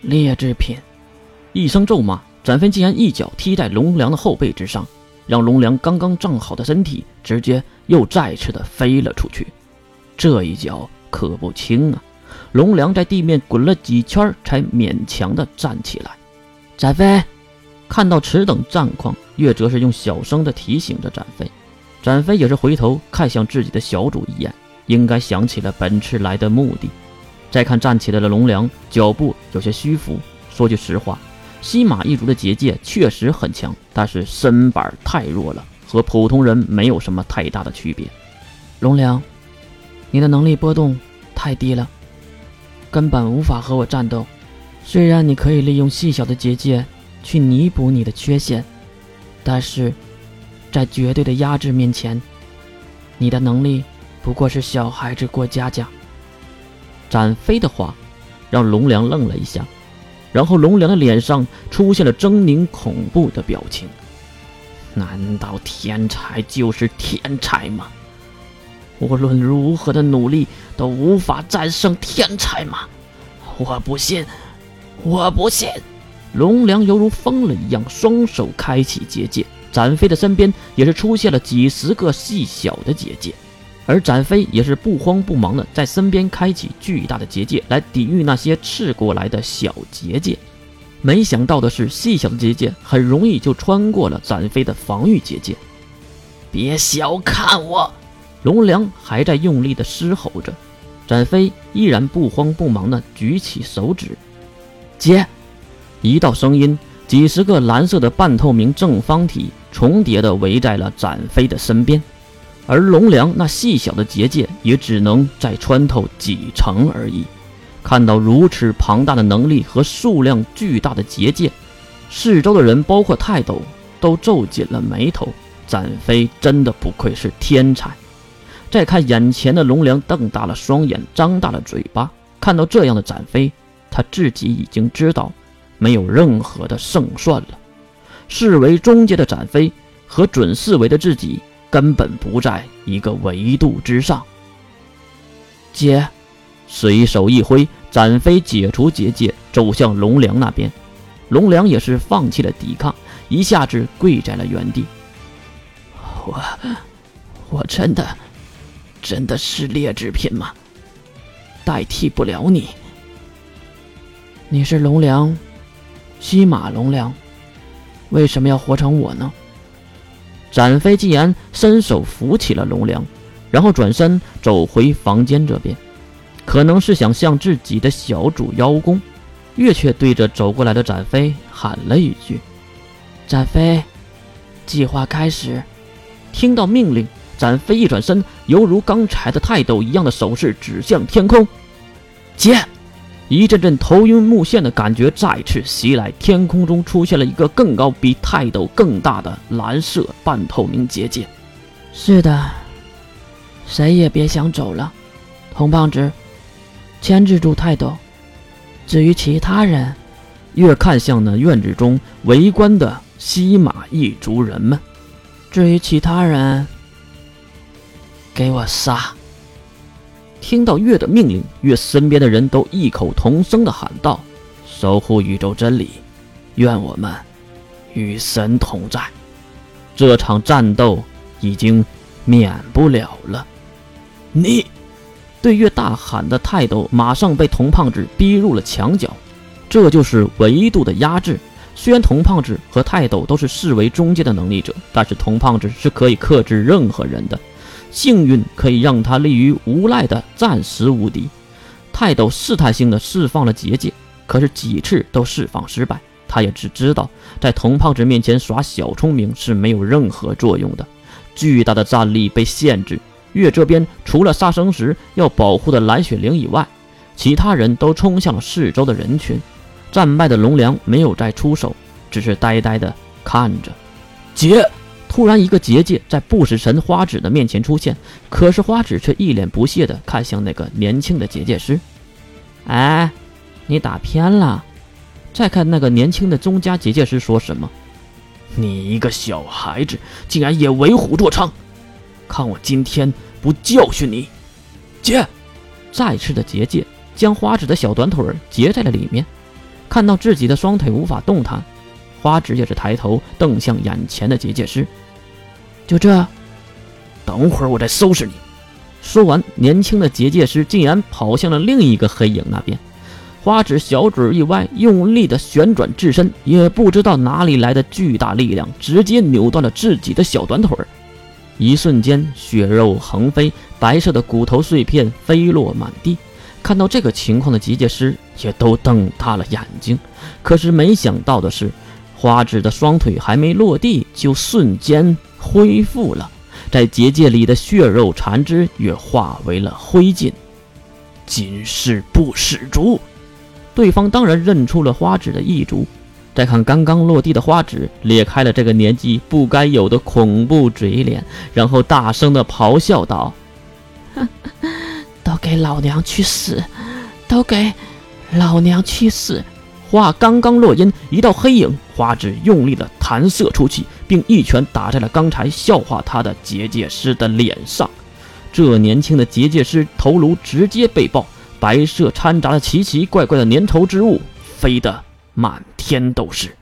劣质品！一声咒骂，展飞竟然一脚踢在龙良的后背之上，让龙良刚刚站好的身体直接又再次的飞了出去。这一脚可不轻啊！龙良在地面滚了几圈，才勉强的站起来。展飞看到此等战况，月哲是用小声的提醒着展飞。展飞也是回头看向自己的小主一眼，应该想起了本次来的目的。再看站起来的龙良，脚步有些虚浮。说句实话，西马一族的结界确实很强，但是身板太弱了，和普通人没有什么太大的区别。龙良，你的能力波动太低了，根本无法和我战斗。虽然你可以利用细小的结界去弥补你的缺陷，但是。在绝对的压制面前，你的能力不过是小孩子过家家。展飞的话让龙良愣了一下，然后龙良的脸上出现了狰狞恐怖的表情。难道天才就是天才吗？无论如何的努力都无法战胜天才吗？我不信，我不信！龙良犹如疯了一样，双手开启结界。展飞的身边也是出现了几十个细小的结界，而展飞也是不慌不忙的在身边开启巨大的结界来抵御那些刺过来的小结界。没想到的是，细小的结界很容易就穿过了展飞的防御结界。别小看我！龙良还在用力的嘶吼着，展飞依然不慌不忙的举起手指，接一道声音，几十个蓝色的半透明正方体。重叠的围在了展飞的身边，而龙良那细小的结界也只能再穿透几层而已。看到如此庞大的能力和数量巨大的结界，四周的人，包括泰斗，都皱紧了眉头。展飞真的不愧是天才。再看眼前的龙良，瞪大了双眼，张大了嘴巴。看到这样的展飞，他自己已经知道没有任何的胜算了。视为中阶的展飞和准四维的自己根本不在一个维度之上。姐，随手一挥，展飞解除结界，走向龙良那边。龙良也是放弃了抵抗，一下子跪在了原地。我，我真的，真的是劣质品吗？代替不了你。你是龙良，西马龙良。为什么要活成我呢？展飞竟然伸手扶起了龙良，然后转身走回房间这边，可能是想向自己的小主邀功。月却对着走过来的展飞喊了一句：“展飞，计划开始。”听到命令，展飞一转身，犹如刚才的泰斗一样的手势指向天空，接。一阵阵头晕目眩的感觉再次袭来，天空中出现了一个更高、比泰斗更大的蓝色半透明结界。是的，谁也别想走了，红胖子，牵制住泰斗。至于其他人，越看向那院子中围观的西马一族人们。至于其他人，给我杀！听到月的命令，月身边的人都异口同声的喊道：“守护宇宙真理，愿我们与神同在。”这场战斗已经免不了了。你对月大喊的泰斗，马上被童胖子逼入了墙角。这就是维度的压制。虽然童胖子和泰斗都是视为中介的能力者，但是童胖子是可以克制任何人的。幸运可以让他立于无赖的暂时无敌。泰斗试探性的释放了结界，可是几次都释放失败。他也只知道在童胖子面前耍小聪明是没有任何作用的。巨大的战力被限制，月这边除了杀生石要保护的蓝雪灵以外，其他人都冲向了四周的人群。战败的龙良没有再出手，只是呆呆的看着。结。突然，一个结界在不死神花指的面前出现，可是花指却一脸不屑地看向那个年轻的结界师。哎，你打偏了！再看那个年轻的宗家结界师说什么：“你一个小孩子，竟然也为虎作伥！看我今天不教训你！”结，再次的结界将花指的小短腿结在了里面。看到自己的双腿无法动弹，花指也是抬头瞪向眼前的结界师。就这，等会儿我再收拾你。说完，年轻的结界师竟然跑向了另一个黑影那边。花指小嘴一歪，用力的旋转自身，也不知道哪里来的巨大力量，直接扭断了自己的小短腿儿。一瞬间，血肉横飞，白色的骨头碎片飞落满地。看到这个情况的结界师也都瞪大了眼睛。可是没想到的是，花指的双腿还没落地，就瞬间恢复了。在结界里的血肉残肢也化为了灰烬。今世不死族。对方当然认出了花指的异族，再看刚刚落地的花指，咧开了这个年纪不该有的恐怖嘴脸，然后大声的咆哮道：“都给老娘去死！都给老娘去死！”话刚刚落音，一道黑影，花指用力的弹射出去，并一拳打在了刚才笑话他的结界师的脸上。这年轻的结界师头颅直接被爆。白色掺杂了奇奇怪怪的粘稠之物，飞得满天都是。